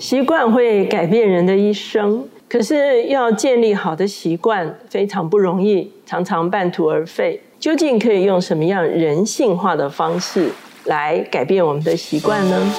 习惯会改变人的一生，可是要建立好的习惯非常不容易，常常半途而废。究竟可以用什么样人性化的方式来改变我们的习惯呢？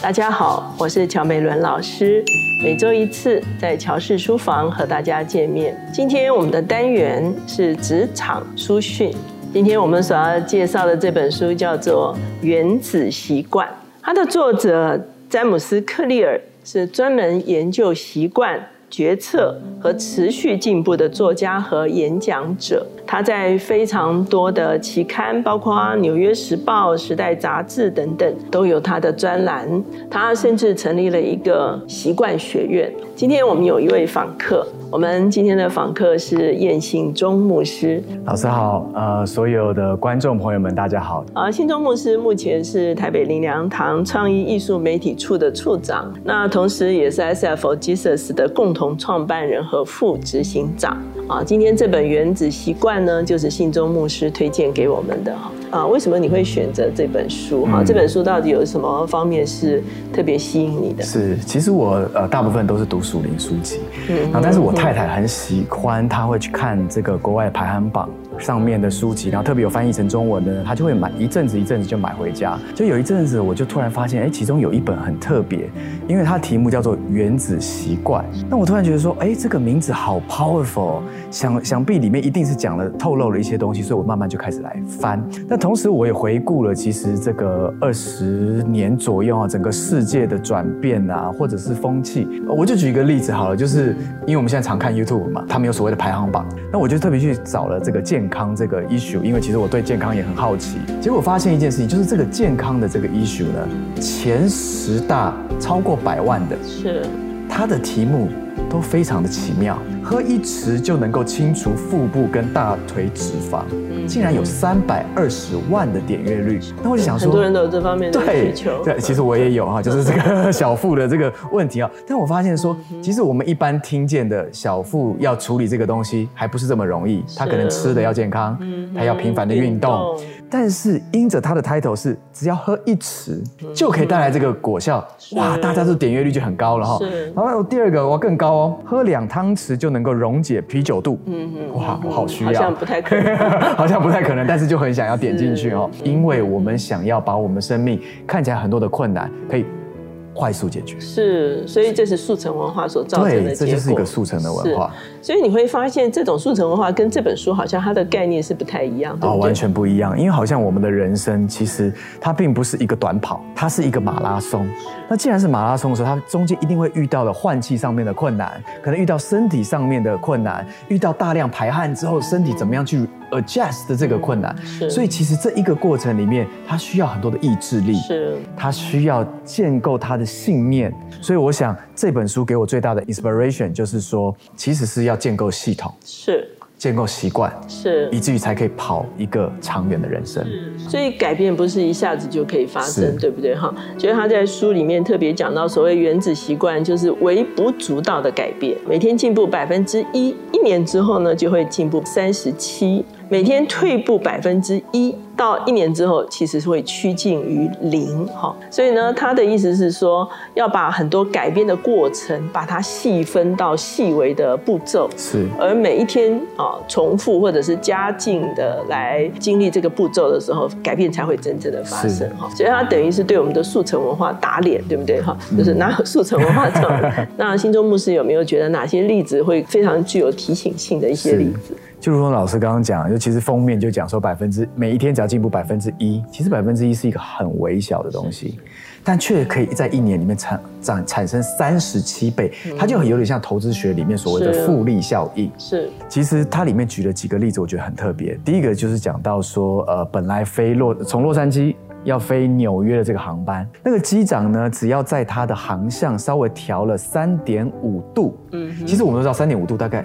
大家好，我是乔美伦老师。每周一次在乔氏书房和大家见面。今天我们的单元是职场书讯。今天我们所要介绍的这本书叫做《原子习惯》，它的作者詹姆斯·克利尔是专门研究习惯、决策和持续进步的作家和演讲者。他在非常多的期刊，包括《纽约时报》《时代》杂志等等，都有他的专栏。他甚至成立了一个习惯学院。今天我们有一位访客，我们今天的访客是燕信忠牧师。老师好，呃，所有的观众朋友们，大家好。啊，信忠牧师目前是台北林良堂创意艺术媒体处的处长，那同时也是 SFO Jesus 的共同创办人和副执行长。啊，今天这本《原子习惯》呢，就是信中牧师推荐给我们的哈。啊，为什么你会选择这本书？哈，这本书到底有什么方面是特别吸引你的？是，其实我呃大部分都是读属灵书籍，嗯，然后但是我太太很喜欢，她会去看这个国外排行榜。上面的书籍，然后特别有翻译成中文的，他就会买一阵子一阵子就买回家。就有一阵子，我就突然发现，哎，其中有一本很特别，因为它的题目叫做《原子习惯》。那我突然觉得说，哎，这个名字好 powerful，想想必里面一定是讲了透露了一些东西，所以我慢慢就开始来翻。那同时我也回顾了，其实这个二十年左右啊，整个世界的转变啊，或者是风气。我就举一个例子好了，就是因为我们现在常看 YouTube 嘛，他们有所谓的排行榜，那我就特别去找了这个健。健康这个 issue，因为其实我对健康也很好奇，结果发现一件事情，就是这个健康的这个 issue 呢，前十大超过百万的，是它的题目。都非常的奇妙，喝一匙就能够清除腹部跟大腿脂肪，竟然有三百二十万的点阅率。那我就想说，很多人都有这方面的需求。对，其实我也有哈，就是这个小腹的这个问题啊。但我发现说，其实我们一般听见的小腹要处理这个东西，还不是这么容易。他可能吃的要健康，他要频繁的运动。但是因着它的 title 是只要喝一匙就可以带来这个果效，哇，大家都点阅率就很高了哈。然后第二个我更高哦，喝两汤匙就能够溶解啤酒肚。嗯嗯，哇，我好需要，好像不太可能，好像不太可能，但是就很想要点进去哦，因为我们想要把我们生命看起来很多的困难可以。快速解决是，所以这是速成文化所造成的结果。这就是一个速成的文化。所以你会发现，这种速成文化跟这本书好像它的概念是不太一样的。哦，完全不一样。因为好像我们的人生其实它并不是一个短跑，它是一个马拉松。那既然是马拉松的时候，它中间一定会遇到的换气上面的困难，可能遇到身体上面的困难，遇到大量排汗之后身体怎么样去 adjust 的这个困难。是。所以其实这一个过程里面，他需要很多的意志力。是。他需要建构他的。信念，所以我想这本书给我最大的 inspiration 就是说，其实是要建构系统，是建构习惯，是以至于才可以跑一个长远的人生。所以改变不是一下子就可以发生，对不对？哈，所以他在书里面特别讲到，所谓原子习惯就是微不足道的改变，每天进步百分之一，一年之后呢就会进步三十七，每天退步百分之一。到一年之后，其实是会趋近于零，哈。所以呢，他的意思是说，要把很多改变的过程，把它细分到细微的步骤，是。而每一天啊，重复或者是加进的来经历这个步骤的时候，改变才会真正的发生，哈。所以它等于是对我们的速成文化打脸，对不对，哈？就是哪有速成文化走。那心中牧师有没有觉得哪些例子会非常具有提醒性的一些例子？就如同老师刚刚讲，就其实封面就讲说百分之每一天只要进步百分之一，其实百分之一是一个很微小的东西，但却可以在一年里面产产产生三十七倍，它就很有点像投资学里面所谓的复利效应。是，其实它里面举了几个例子，我觉得很特别。第一个就是讲到说，呃，本来飞洛从洛杉矶要飞纽约的这个航班，那个机长呢，只要在他的航向稍微调了三点五度，嗯，其实我们都知道三点五度大概。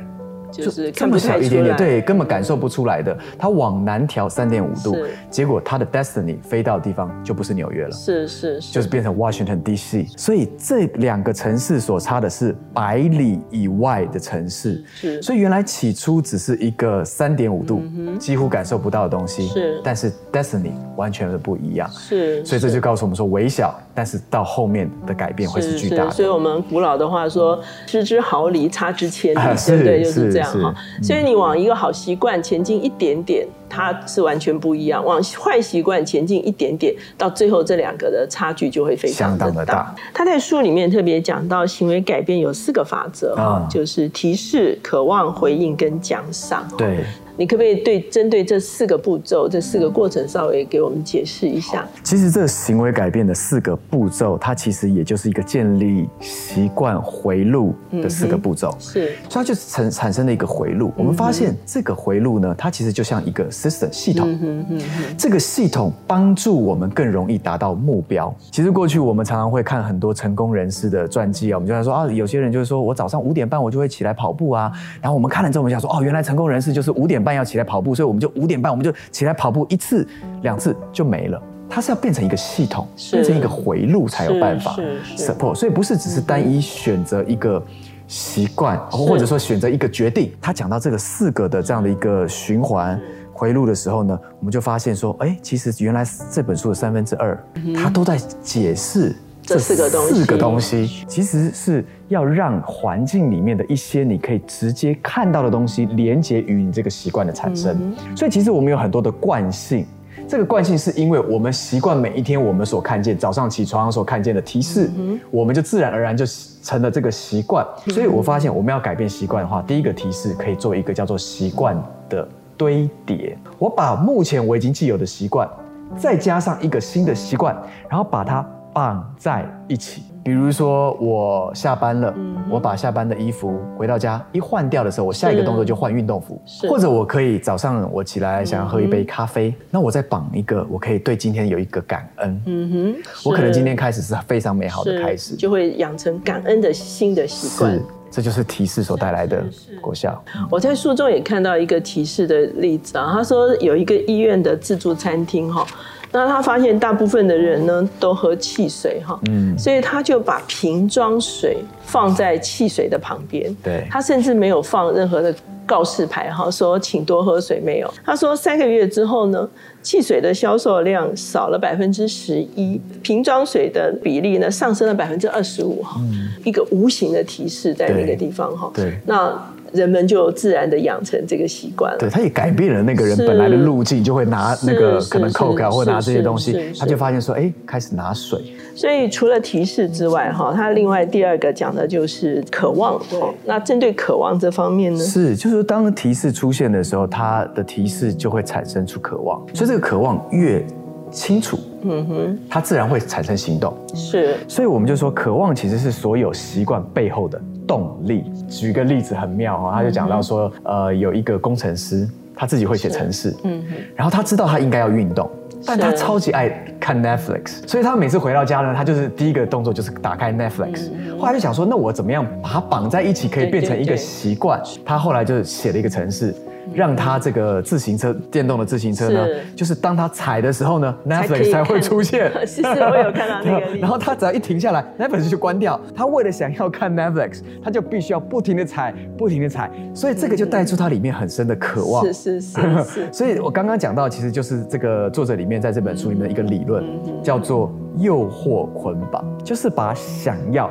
就是这么小一点点，对，根本感受不出来的。它往南调三点五度，结果它的 destiny 飞到的地方就不是纽约了，是是，就是变成 Washington D.C. 所以这两个城市所差的是百里以外的城市，是。所以原来起初只是一个三点五度，几乎感受不到的东西，是。但是 destiny 完全是不一样，是。所以这就告诉我们说，微小，但是到后面的改变会是巨大的。所以我们古老的话说，失之毫厘，差之千里，对不对？就是这样哈。所以你往一个好习惯前进一点点。它是完全不一样，往坏习惯前进一点点，到最后这两个的差距就会非常的大。他在书里面特别讲到，行为改变有四个法则哈，就是提示、渴望、回应跟奖赏。对。你可不可以对针对这四个步骤、这四个过程稍微给我们解释一下？其实这个行为改变的四个步骤，它其实也就是一个建立习惯回路的四个步骤。是，所以它就产产生了一个回路。我们发现这个回路呢，它其实就像一个 system 系统。嗯嗯这个系统帮助我们更容易达到目标。其实过去我们常常会看很多成功人士的传记啊，我们就在说啊，有些人就是说我早上五点半我就会起来跑步啊，然后我们看了之后，我们想说哦，原来成功人士就是五点半。要起来跑步，所以我们就五点半，我们就起来跑步一次、两次就没了。它是要变成一个系统，变成一个回路才有办法 support。所以不是只是单一选择一个习惯，或者说选择一个决定。他讲到这个四个的这样的一个循环回路的时候呢，我们就发现说，哎，其实原来这本书的三分之二，它都在解释。这四个东西，四个东西其实是要让环境里面的一些你可以直接看到的东西连接于你这个习惯的产生。所以其实我们有很多的惯性，这个惯性是因为我们习惯每一天我们所看见早上起床所看见的提示，我们就自然而然就成了这个习惯。所以我发现我们要改变习惯的话，第一个提示可以做一个叫做习惯的堆叠。我把目前我已经既有的习惯，再加上一个新的习惯，然后把它。放在一起，比如说我下班了，我把下班的衣服回到家一换掉的时候，我下一个动作就换运动服，或者我可以早上我起来想要喝一杯咖啡，那我再绑一个，我可以对今天有一个感恩，嗯哼，我可能今天开始是非常美好的开始，就会养成感恩的新的习惯，是，这就是提示所带来的果效。我在书中也看到一个提示的例子啊，他说有一个医院的自助餐厅哈。那他发现大部分的人呢都喝汽水哈，嗯，所以他就把瓶装水放在汽水的旁边，对，他甚至没有放任何的告示牌哈，说请多喝水没有。他说三个月之后呢，汽水的销售量少了百分之十一，瓶装水的比例呢上升了百分之二十五哈，一个无形的提示在那个地方哈，对，那。人们就自然的养成这个习惯了。对，他也改变了那个人本来的路径，就会拿那个可能 Coke 或拿这些东西，他就发现说，哎，开始拿水。所以除了提示之外，哈，他另外第二个讲的就是渴望。对，那针对渴望这方面呢？是，就是当提示出现的时候，他的提示就会产生出渴望。所以这个渴望越清楚，嗯哼，它自然会产生行动。是，所以我们就说，渴望其实是所有习惯背后的。动力，举个例子很妙哦，他就讲到说，呃，有一个工程师，他自己会写程式，嗯，然后他知道他应该要运动，但他超级爱看 Netflix，所以他每次回到家呢，他就是第一个动作就是打开 Netflix，后来就想说，那我怎么样把它绑在一起，可以变成一个习惯？他后来就写了一个程式。让他这个自行车电动的自行车呢，就是当他踩的时候呢，Netflix 才会出现。是 是，我有看到那个。然后他只要一停下来，Netflix 就关掉。他为了想要看 Netflix，他就必须要不停的踩，不停的踩。所以这个就带出他里面很深的渴望。是是是是。所以我刚刚讲到，其实就是这个作者里面在这本书里面的一个理论，叫做诱惑捆绑，就是把想要。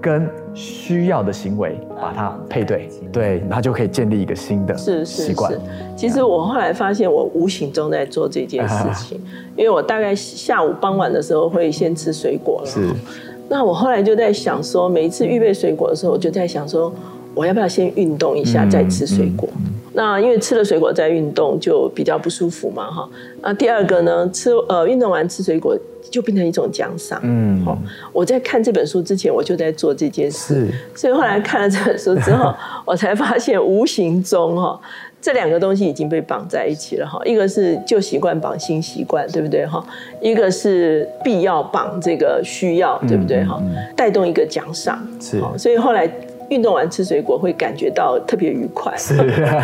跟需要的行为把它配对，对，然后就可以建立一个新的习惯。其实我后来发现，我无形中在做这件事情，因为我大概下午傍晚的时候会先吃水果了。是，那我后来就在想说，每一次预备水果的时候，我就在想说，我要不要先运动一下再吃水果？那因为吃了水果再运动就比较不舒服嘛，哈。那第二个呢，吃呃运动完吃水果。就变成一种奖赏。嗯，好，我在看这本书之前，我就在做这件事。所以后来看了这本书之后，我才发现无形中哈，这两个东西已经被绑在一起了哈。一个是旧习惯绑新习惯，对不对哈？一个是必要绑这个需要，对不对哈？带动一个奖赏。是，所以后来运动完吃水果会感觉到特别愉快，是，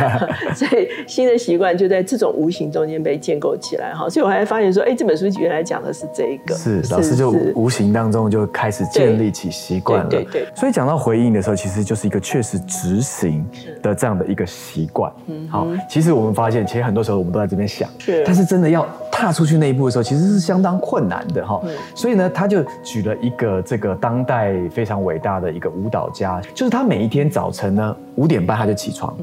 所以新的习惯就在这种无形中间被建构起来哈。所以我还发现说，哎，这本书原来讲的是这一个，是老师就无形当中就开始建立起习惯了。对对。所以讲到回应的时候，其实就是一个确实执行的这样的一个习惯。嗯，好，其实我们发现，其实很多时候我们都在这边想，是，但是真的要踏出去那一步的时候，其实是相当困难的哈。所以呢，他就举了一个这个当代非常伟大的一个舞蹈家，就是他每一天早晨呢五点半他就起床。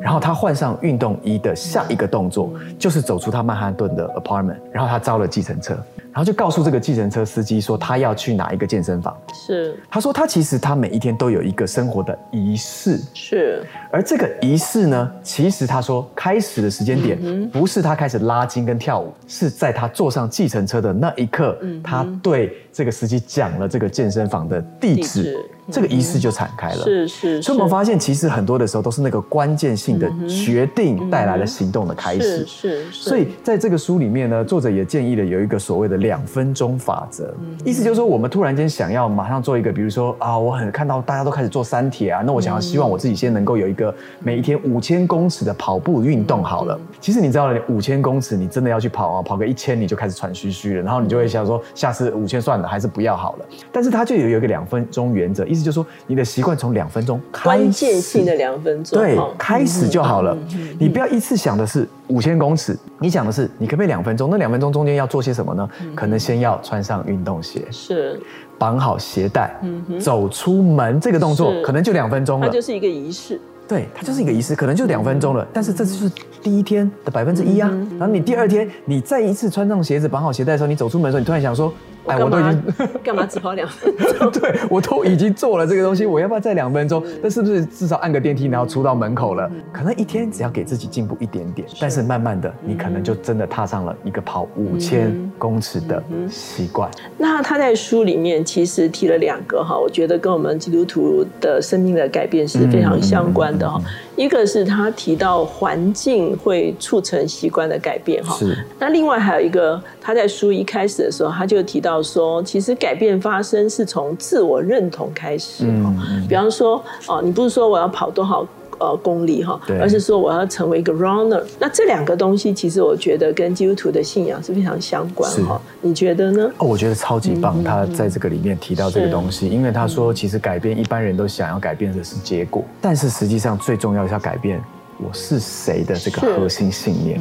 然后他换上运动衣的下一个动作，就是走出他曼哈顿的 apartment，然后他招了计程车，然后就告诉这个计程车司机说他要去哪一个健身房。是，他说他其实他每一天都有一个生活的仪式。是，而这个仪式呢，其实他说开始的时间点不是他开始拉筋跟跳舞，是在他坐上计程车的那一刻，他对这个司机讲了这个健身房的地址。这个仪式就展开了，是是，所以我们发现，其实很多的时候都是那个关键性的决定带来了行动的开始，是是。所以在这个书里面呢，作者也建议了有一个所谓的两分钟法则，意思就是说，我们突然间想要马上做一个，比如说啊，我很看到大家都开始做三铁啊，那我想要希望我自己先能够有一个每一天五千公尺的跑步运动好了。其实你知道，五千公尺你真的要去跑啊，跑个一千你就开始喘吁吁了，然后你就会想说，下次五千算了，还是不要好了。但是它就有有一个两分钟原则。意思就是说，你的习惯从两分钟关键性的两分钟，对，开始就好了。你不要一次想的是五千公尺，你想的是你可不可以两分钟？那两分钟中间要做些什么呢？可能先要穿上运动鞋，是绑好鞋带，走出门这个动作可能就两分钟了。它就是一个仪式，对，它就是一个仪式，可能就两分钟了。但是这就是第一天的百分之一啊。然后你第二天，你再一次穿上鞋子、绑好鞋带的时候，你走出门的时候，你突然想说。哎，我都已经 干嘛只跑两分钟？对我都已经做了这个东西，我要不要再两分钟？那是不是至少按个电梯，然后出到门口了？可能一天只要给自己进步一点点，但是慢慢的，你可能就真的踏上了一个跑五千公尺的习惯。那他在书里面其实提了两个哈，我觉得跟我们基督徒的生命的改变是非常相关的哈。一个是他提到环境会促成习惯的改变哈，那另外还有一个，他在书一开始的时候他就提到说，其实改变发生是从自我认同开始哈。比方说，哦，你不是说我要跑多少？呃，功利哈，而是说我要成为一个 runner。那这两个东西，其实我觉得跟基督徒的信仰是非常相关哈。你觉得呢？哦，我觉得超级棒。他在这个里面提到这个东西，因为他说，其实改变一般人都想要改变的是结果，但是实际上最重要是要改变。我是谁的这个核心信念，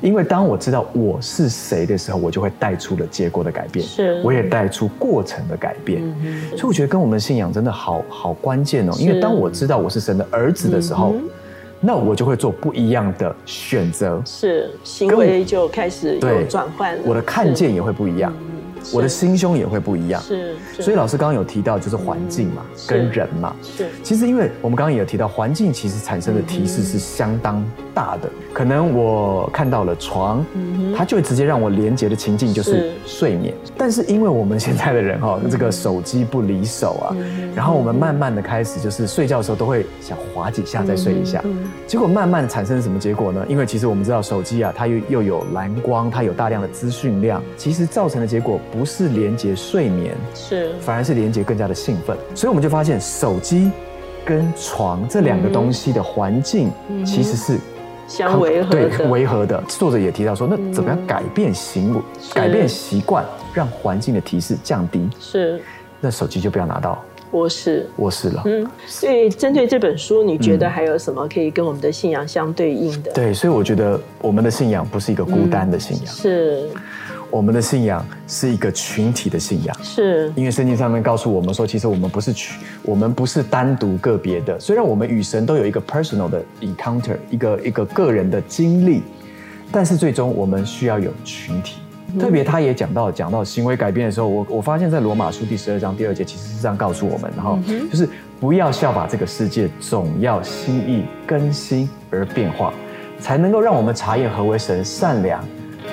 因为当我知道我是谁的时候，我就会带出了结果的改变，是，我也带出过程的改变，所以我觉得跟我们的信仰真的好好关键哦。因为当我知道我是神的儿子的时候，那我就会做不一样的选择，是行为就开始有转换，我的看见也会不一样。我的心胸也会不一样，是，所以老师刚刚有提到，就是环境嘛，跟人嘛，是。其实，因为我们刚刚也有提到，环境其实产生的提示是相当大的。可能我看到了床，它就会直接让我连接的情境就是睡眠。但是，因为我们现在的人哈，这个手机不离手啊，然后我们慢慢的开始就是睡觉的时候都会想滑几下再睡一下，结果慢慢产生什么结果呢？因为其实我们知道手机啊，它又又有蓝光，它有大量的资讯量，其实造成的结果。不是连接睡眠，是反而是连接更加的兴奋，所以我们就发现手机跟床这两个东西的环境其实是相违和对违和的。作者也提到说，那怎么样改变行为、改变习惯，让环境的提示降低？是那手机就不要拿到卧室卧室了。嗯，所以针对这本书，你觉得还有什么可以跟我们的信仰相对应的？对，所以我觉得我们的信仰不是一个孤单的信仰，是。我们的信仰是一个群体的信仰，是因为圣经上面告诉我们说，其实我们不是群，我们不是单独个别的。虽然我们与神都有一个 personal 的 encounter，一个一个个人的经历，但是最终我们需要有群体。特别他也讲到讲到行为改变的时候，我我发现在罗马书第十二章第二节其实是这样告诉我们，然后就是不要效法这个世界，总要心意更新而变化，才能够让我们查验何为神善良、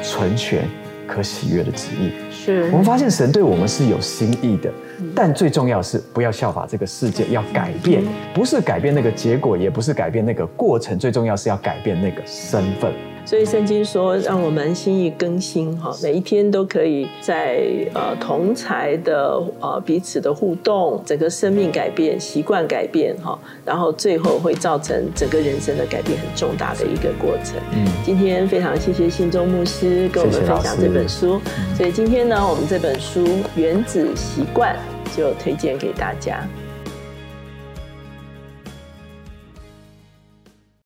纯全。可喜悦的旨意，是。我们发现神对我们是有心意的，但最重要是不要效法这个世界，要改变，不是改变那个结果，也不是改变那个过程，最重要是要改变那个身份。所以圣经说，让我们心意更新哈，每一天都可以在呃同才的呃彼此的互动，整个生命改变、习惯改变哈，然后最后会造成整个人生的改变很重大的一个过程。嗯，今天非常谢谢信中牧师跟我们分享这本书，所以今天呢，我们这本书《原子习惯》就推荐给大家。